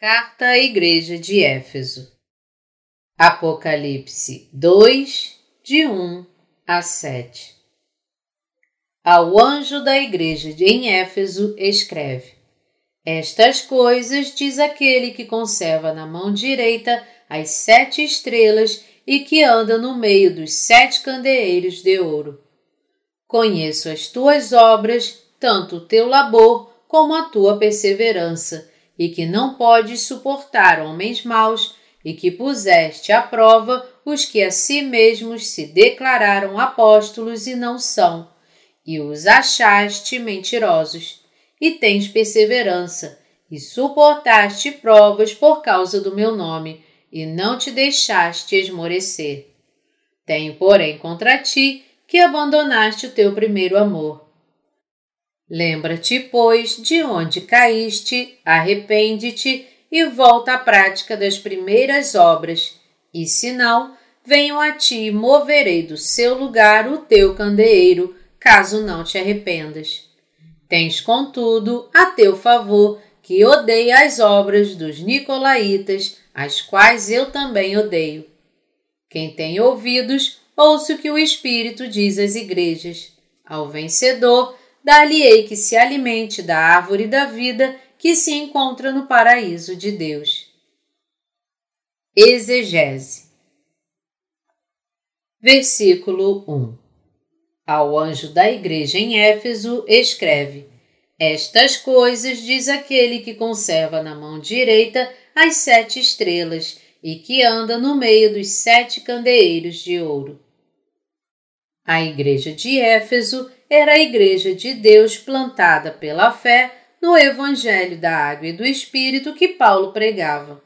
Carta à Igreja de Éfeso Apocalipse 2, de 1 a 7 Ao anjo da igreja em Éfeso escreve: Estas coisas diz aquele que conserva na mão direita as sete estrelas e que anda no meio dos sete candeeiros de ouro. Conheço as tuas obras, tanto o teu labor como a tua perseverança e que não podes suportar homens maus, e que puseste à prova os que a si mesmos se declararam apóstolos e não são, e os achaste mentirosos, e tens perseverança, e suportaste provas por causa do meu nome, e não te deixaste esmorecer. Tenho, porém, contra ti que abandonaste o teu primeiro amor. Lembra-te, pois, de onde caíste, arrepende-te e volta à prática das primeiras obras, e se não, venho a ti e moverei do seu lugar o teu candeeiro, caso não te arrependas. Tens, contudo, a teu favor que odeia as obras dos nicolaítas, as quais eu também odeio. Quem tem ouvidos, ouça o que o Espírito diz às igrejas. Ao vencedor, dar-lhe-ei que se alimente da árvore da vida que se encontra no paraíso de Deus. Exegese Versículo 1 Ao anjo da igreja em Éfeso escreve: Estas coisas diz aquele que conserva na mão direita as sete estrelas e que anda no meio dos sete candeeiros de ouro. A igreja de Éfeso era a Igreja de Deus plantada pela fé no Evangelho da Água e do Espírito que Paulo pregava.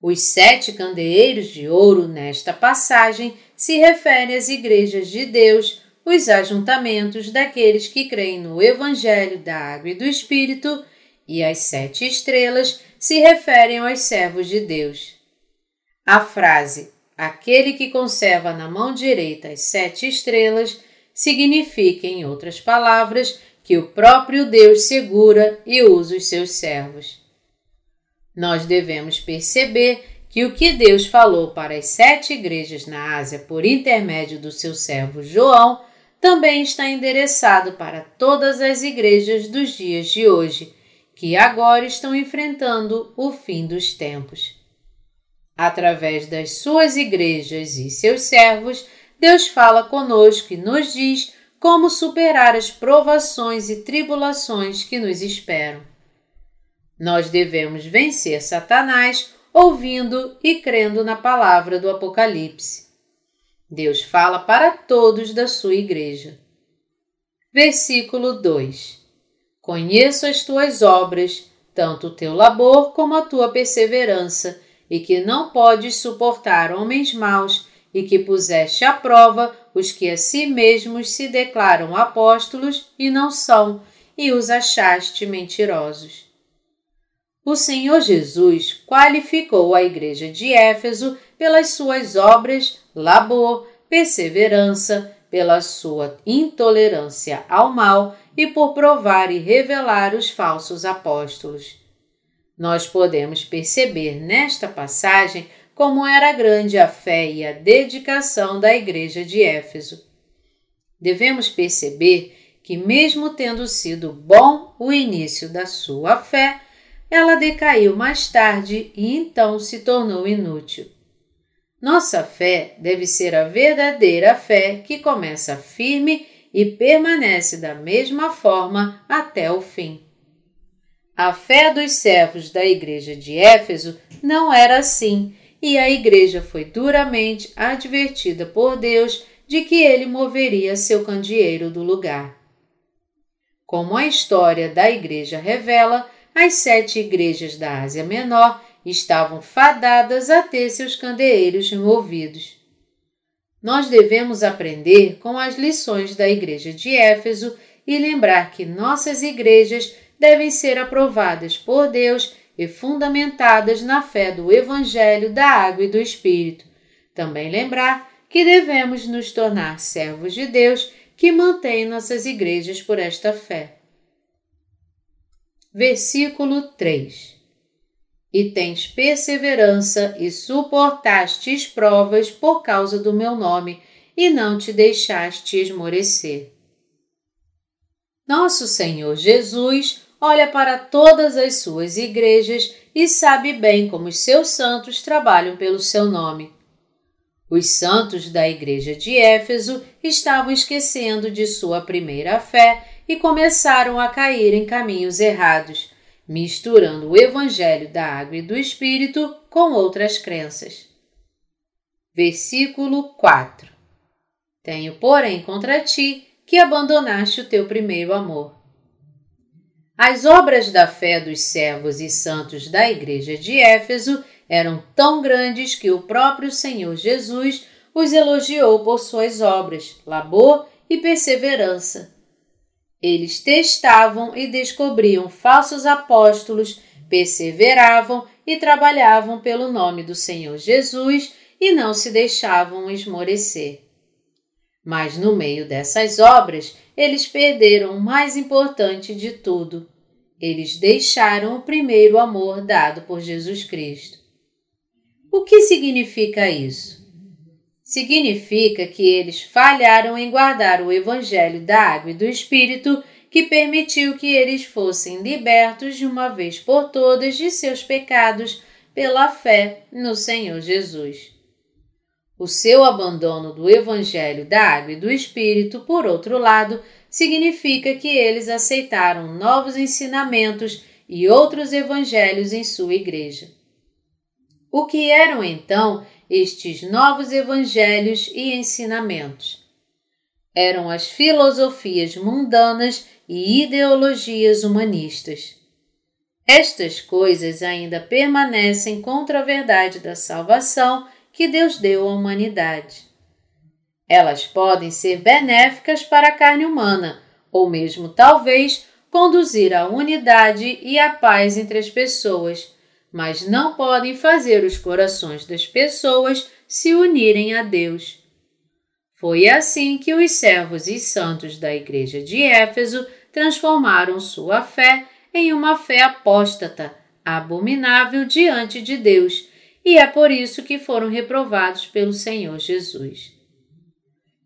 Os sete candeeiros de ouro nesta passagem se referem às igrejas de Deus, os ajuntamentos daqueles que creem no Evangelho da Água e do Espírito, e as sete estrelas se referem aos servos de Deus. A frase aquele que conserva na mão direita as sete estrelas significa, em outras palavras, que o próprio Deus segura e usa os seus servos. Nós devemos perceber que o que Deus falou para as sete igrejas na Ásia por intermédio do seu servo João também está endereçado para todas as igrejas dos dias de hoje, que agora estão enfrentando o fim dos tempos. Através das suas igrejas e seus servos, Deus fala conosco e nos diz como superar as provações e tribulações que nos esperam. Nós devemos vencer Satanás ouvindo e crendo na palavra do Apocalipse. Deus fala para todos da sua igreja. Versículo 2: Conheço as tuas obras, tanto o teu labor como a tua perseverança, e que não podes suportar homens maus e que puseste à prova os que a si mesmos se declaram apóstolos e não são, e os achaste mentirosos. O Senhor Jesus qualificou a igreja de Éfeso pelas suas obras, labor, perseverança, pela sua intolerância ao mal e por provar e revelar os falsos apóstolos. Nós podemos perceber nesta passagem como era grande a fé e a dedicação da igreja de Éfeso. Devemos perceber que, mesmo tendo sido bom o início da sua fé, ela decaiu mais tarde e então se tornou inútil. Nossa fé deve ser a verdadeira fé que começa firme e permanece da mesma forma até o fim. A fé dos servos da igreja de Éfeso não era assim e a igreja foi duramente advertida por Deus de que ele moveria seu candeeiro do lugar. Como a história da igreja revela, as sete igrejas da Ásia Menor estavam fadadas a ter seus candeeiros removidos. Nós devemos aprender com as lições da igreja de Éfeso e lembrar que nossas igrejas devem ser aprovadas por Deus e fundamentadas na fé do Evangelho da Água e do Espírito. Também lembrar que devemos nos tornar servos de Deus que mantém nossas igrejas por esta fé. Versículo 3 e tens perseverança e suportastes provas por causa do meu nome e não te deixaste esmorecer. Nosso Senhor Jesus olha para todas as suas igrejas e sabe bem como os seus santos trabalham pelo seu nome. Os santos da igreja de Éfeso estavam esquecendo de sua primeira fé e começaram a cair em caminhos errados misturando o Evangelho da Água e do Espírito com outras crenças. Versículo 4 Tenho, porém, contra ti que abandonaste o teu primeiro amor. As obras da fé dos servos e santos da igreja de Éfeso eram tão grandes que o próprio Senhor Jesus os elogiou por suas obras, labor e perseverança eles testavam e descobriam falsos apóstolos, perseveravam e trabalhavam pelo nome do Senhor Jesus e não se deixavam esmorecer. Mas no meio dessas obras, eles perderam o mais importante de tudo. Eles deixaram o primeiro amor dado por Jesus Cristo. O que significa isso? significa que eles falharam em guardar o Evangelho da Água e do Espírito que permitiu que eles fossem libertos de uma vez por todas de seus pecados pela fé no Senhor Jesus. O seu abandono do Evangelho da Água e do Espírito, por outro lado, significa que eles aceitaram novos ensinamentos e outros evangelhos em sua igreja. O que eram então estes novos evangelhos e ensinamentos. Eram as filosofias mundanas e ideologias humanistas. Estas coisas ainda permanecem contra a verdade da salvação que Deus deu à humanidade. Elas podem ser benéficas para a carne humana, ou mesmo talvez conduzir à unidade e à paz entre as pessoas mas não podem fazer os corações das pessoas se unirem a Deus. Foi assim que os servos e santos da igreja de Éfeso transformaram sua fé em uma fé apóstata, abominável diante de Deus, e é por isso que foram reprovados pelo Senhor Jesus.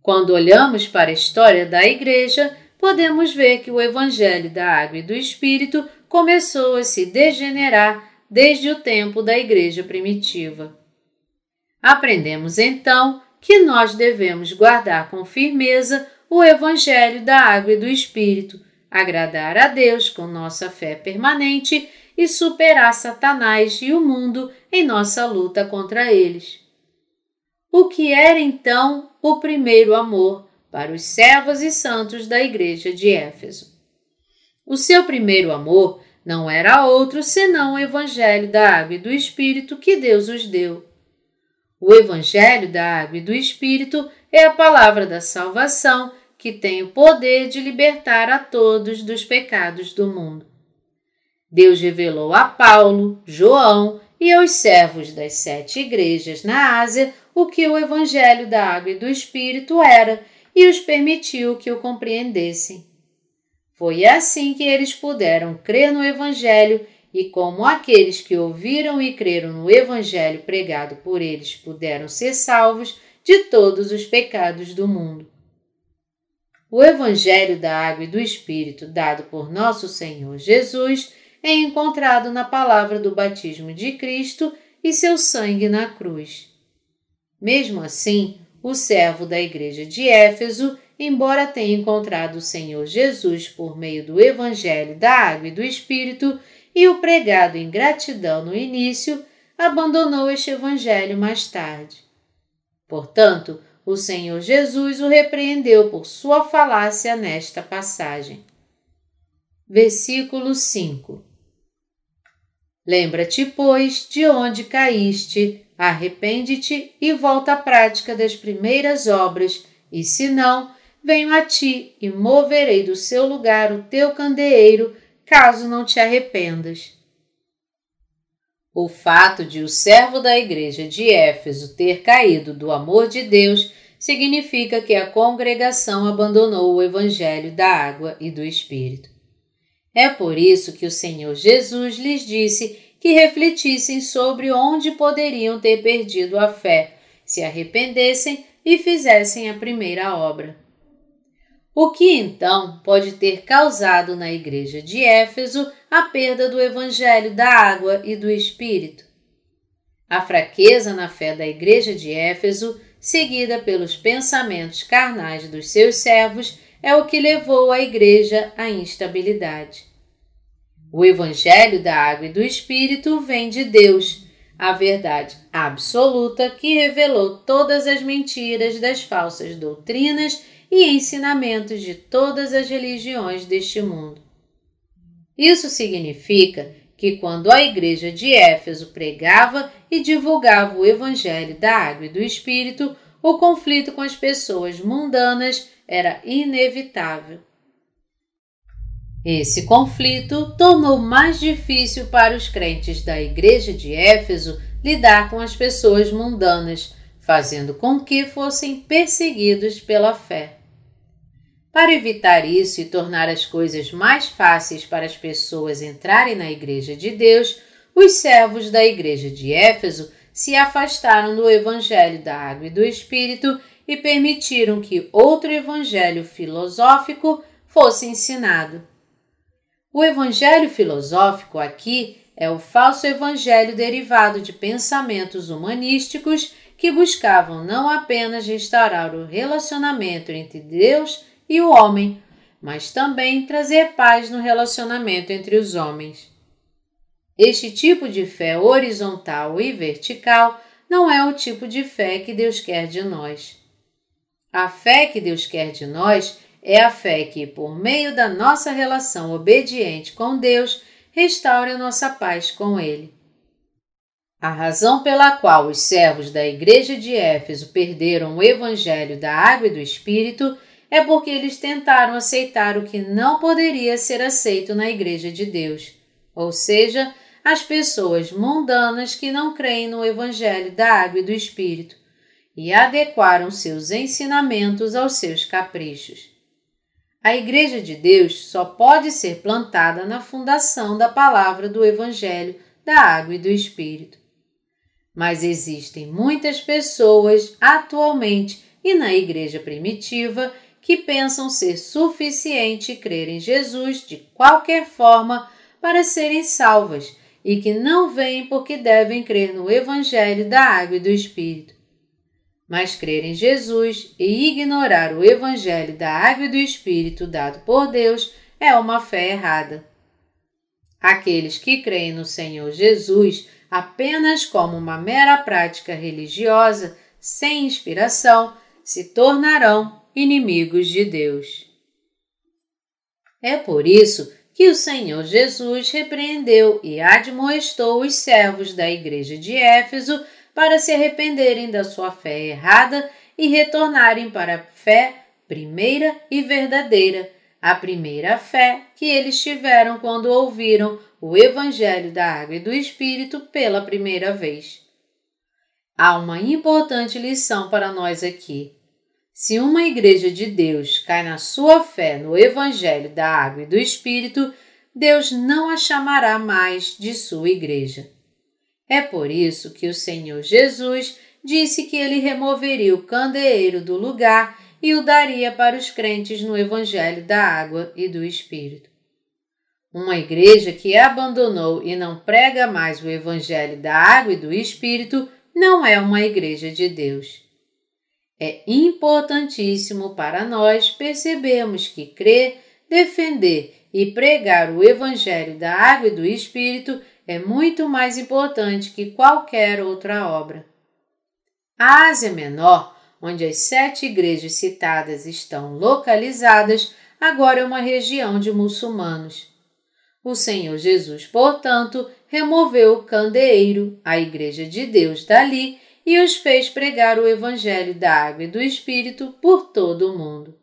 Quando olhamos para a história da igreja, podemos ver que o Evangelho da Água e do Espírito começou a se degenerar desde o tempo da Igreja primitiva. Aprendemos então que nós devemos guardar com firmeza o Evangelho da Água e do Espírito, agradar a Deus com nossa fé permanente e superar Satanás e o mundo em nossa luta contra eles. O que era então o primeiro amor para os servos e santos da Igreja de Éfeso? O seu primeiro amor não era outro senão o Evangelho da Água e do Espírito que Deus os deu. O Evangelho da Água e do Espírito é a palavra da salvação que tem o poder de libertar a todos dos pecados do mundo. Deus revelou a Paulo, João e aos servos das sete igrejas na Ásia o que o Evangelho da Água e do Espírito era e os permitiu que o compreendessem. Foi assim que eles puderam crer no Evangelho, e como aqueles que ouviram e creram no Evangelho pregado por eles puderam ser salvos de todos os pecados do mundo. O Evangelho da Água e do Espírito, dado por nosso Senhor Jesus, é encontrado na palavra do batismo de Cristo e seu sangue na cruz. Mesmo assim, o servo da igreja de Éfeso embora tenha encontrado o Senhor Jesus por meio do Evangelho da Água e do Espírito e o pregado em gratidão no início, abandonou este Evangelho mais tarde. Portanto, o Senhor Jesus o repreendeu por sua falácia nesta passagem. Versículo 5 Lembra-te, pois, de onde caíste, arrepende-te e volta à prática das primeiras obras, e se não, venho a ti e moverei do seu lugar o teu candeeiro, caso não te arrependas. O fato de o servo da igreja de Éfeso ter caído do amor de Deus significa que a congregação abandonou o evangelho da água e do Espírito. É por isso que o Senhor Jesus lhes disse que refletissem sobre onde poderiam ter perdido a fé, se arrependessem e fizessem a primeira obra. O que então pode ter causado na igreja de Éfeso a perda do evangelho da água e do espírito? A fraqueza na fé da igreja de Éfeso, seguida pelos pensamentos carnais dos seus servos, é o que levou a igreja à instabilidade. O Evangelho da Água e do Espírito vem de Deus, a verdade absoluta que revelou todas as mentiras das falsas doutrinas e ensinamentos de todas as religiões deste mundo. Isso significa que quando a igreja de Éfeso pregava e divulgava o Evangelho da Água e do Espírito, o conflito com as pessoas mundanas era inevitável. Esse conflito tornou mais difícil para os crentes da igreja de Éfeso lidar com as pessoas mundanas, fazendo com que fossem perseguidos pela fé. Para evitar isso e tornar as coisas mais fáceis para as pessoas entrarem na Igreja de Deus, os servos da Igreja de Éfeso se afastaram do Evangelho da Água e do Espírito e permitiram que outro evangelho filosófico fosse ensinado. O evangelho filosófico aqui é o falso evangelho derivado de pensamentos humanísticos que buscavam não apenas restaurar o relacionamento entre Deus e o homem, mas também trazer paz no relacionamento entre os homens. Este tipo de fé horizontal e vertical não é o tipo de fé que Deus quer de nós. A fé que Deus quer de nós é a fé que, por meio da nossa relação obediente com Deus, restaure a nossa paz com Ele. A razão pela qual os servos da igreja de Éfeso perderam o evangelho da água e do Espírito é porque eles tentaram aceitar o que não poderia ser aceito na igreja de Deus, ou seja, as pessoas mundanas que não creem no evangelho da água e do Espírito e adequaram seus ensinamentos aos seus caprichos. A Igreja de Deus só pode ser plantada na fundação da palavra do Evangelho, da água e do Espírito. Mas existem muitas pessoas atualmente e na Igreja primitiva que pensam ser suficiente crer em Jesus de qualquer forma para serem salvas e que não veem porque devem crer no Evangelho da água e do Espírito mas crer em Jesus e ignorar o Evangelho da Água e do Espírito dado por Deus é uma fé errada. Aqueles que creem no Senhor Jesus apenas como uma mera prática religiosa, sem inspiração, se tornarão inimigos de Deus. É por isso que o Senhor Jesus repreendeu e admoestou os servos da igreja de Éfeso para se arrependerem da sua fé errada e retornarem para a fé primeira e verdadeira, a primeira fé que eles tiveram quando ouviram o Evangelho da Água e do Espírito pela primeira vez. Há uma importante lição para nós aqui. Se uma igreja de Deus cai na sua fé no Evangelho da Água e do Espírito, Deus não a chamará mais de sua igreja. É por isso que o Senhor Jesus disse que ele removeria o candeeiro do lugar e o daria para os crentes no Evangelho da Água e do Espírito. Uma igreja que abandonou e não prega mais o Evangelho da Água e do Espírito não é uma igreja de Deus. É importantíssimo para nós percebermos que crer, defender e pregar o Evangelho da Água e do Espírito é muito mais importante que qualquer outra obra. A Ásia Menor, onde as sete igrejas citadas estão localizadas, agora é uma região de muçulmanos. O Senhor Jesus, portanto, removeu o candeeiro, a Igreja de Deus, dali e os fez pregar o Evangelho da Água e do Espírito por todo o mundo.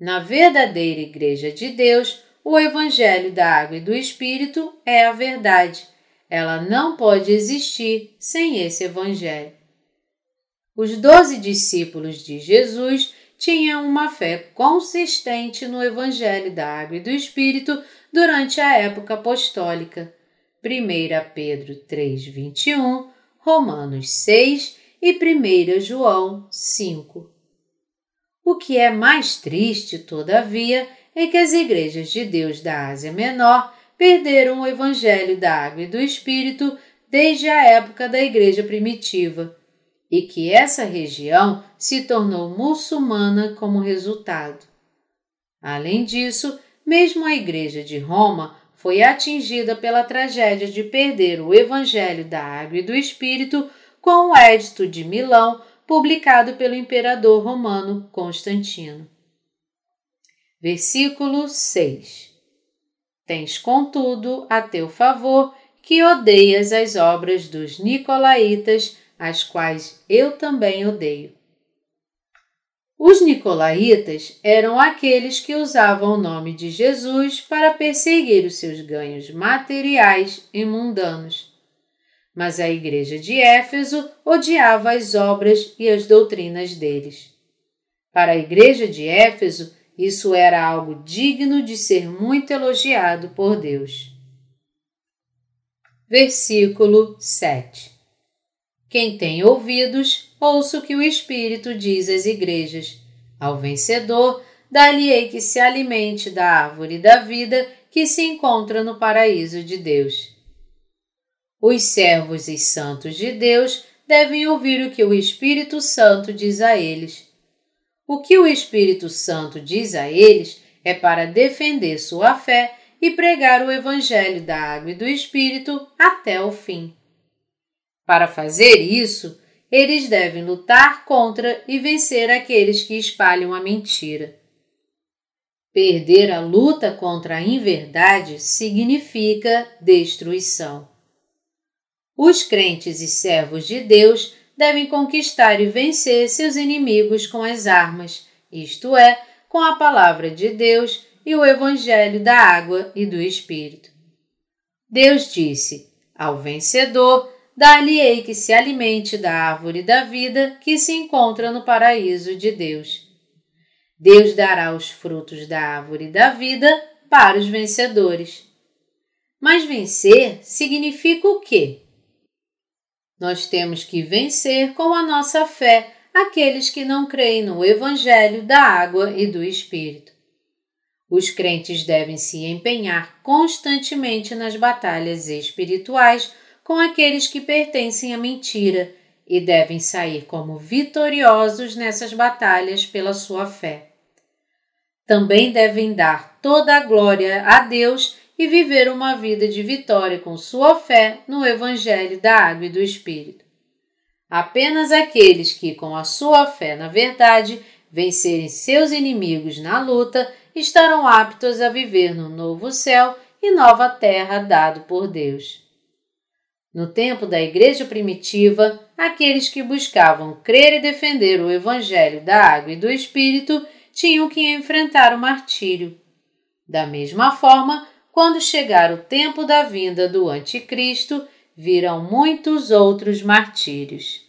Na verdadeira Igreja de Deus, o Evangelho da Água e do Espírito é a verdade. Ela não pode existir sem esse Evangelho. Os doze discípulos de Jesus tinham uma fé consistente no Evangelho da Água e do Espírito durante a época apostólica. 1 Pedro 3:21, Romanos 6 e 1 João 5. O que é mais triste, todavia, é que as igrejas de Deus da Ásia Menor perderam o evangelho da água e do Espírito desde a época da igreja primitiva e que essa região se tornou muçulmana como resultado. Além disso, mesmo a Igreja de Roma foi atingida pela tragédia de perder o Evangelho da Água e do Espírito com o Edito de Milão, publicado pelo imperador romano Constantino. Versículo 6 Tens, contudo, a teu favor que odeias as obras dos Nicolaítas, as quais eu também odeio. Os nicolaítas eram aqueles que usavam o nome de Jesus para perseguir os seus ganhos materiais e mundanos. Mas a igreja de Éfeso odiava as obras e as doutrinas deles. Para a igreja de Éfeso, isso era algo digno de ser muito elogiado por Deus. Versículo 7 Quem tem ouvidos, ouça o que o Espírito diz às igrejas. Ao vencedor, dar-lhe-ei que se alimente da árvore da vida que se encontra no paraíso de Deus. Os servos e santos de Deus devem ouvir o que o Espírito Santo diz a eles. O que o Espírito Santo diz a eles é para defender sua fé e pregar o Evangelho da Água e do Espírito até o fim. Para fazer isso, eles devem lutar contra e vencer aqueles que espalham a mentira. Perder a luta contra a inverdade significa destruição. Os crentes e servos de Deus devem conquistar e vencer seus inimigos com as armas, isto é, com a palavra de Deus e o Evangelho da água e do Espírito. Deus disse: Ao vencedor dar-lhe-ei que se alimente da árvore da vida que se encontra no paraíso de Deus. Deus dará os frutos da árvore da vida para os vencedores. Mas vencer significa o quê? Nós temos que vencer com a nossa fé aqueles que não creem no Evangelho da água e do Espírito. Os crentes devem se empenhar constantemente nas batalhas espirituais com aqueles que pertencem à mentira e devem sair como vitoriosos nessas batalhas pela sua fé. Também devem dar toda a glória a Deus e viver uma vida de vitória com sua fé no Evangelho da Água e do Espírito. Apenas aqueles que, com a sua fé na verdade, vencerem seus inimigos na luta, estarão aptos a viver no novo céu e nova terra dado por Deus. No tempo da Igreja primitiva, aqueles que buscavam crer e defender o Evangelho da Água e do Espírito tinham que enfrentar o martírio. Da mesma forma, quando chegar o tempo da vinda do Anticristo, virão muitos outros martírios.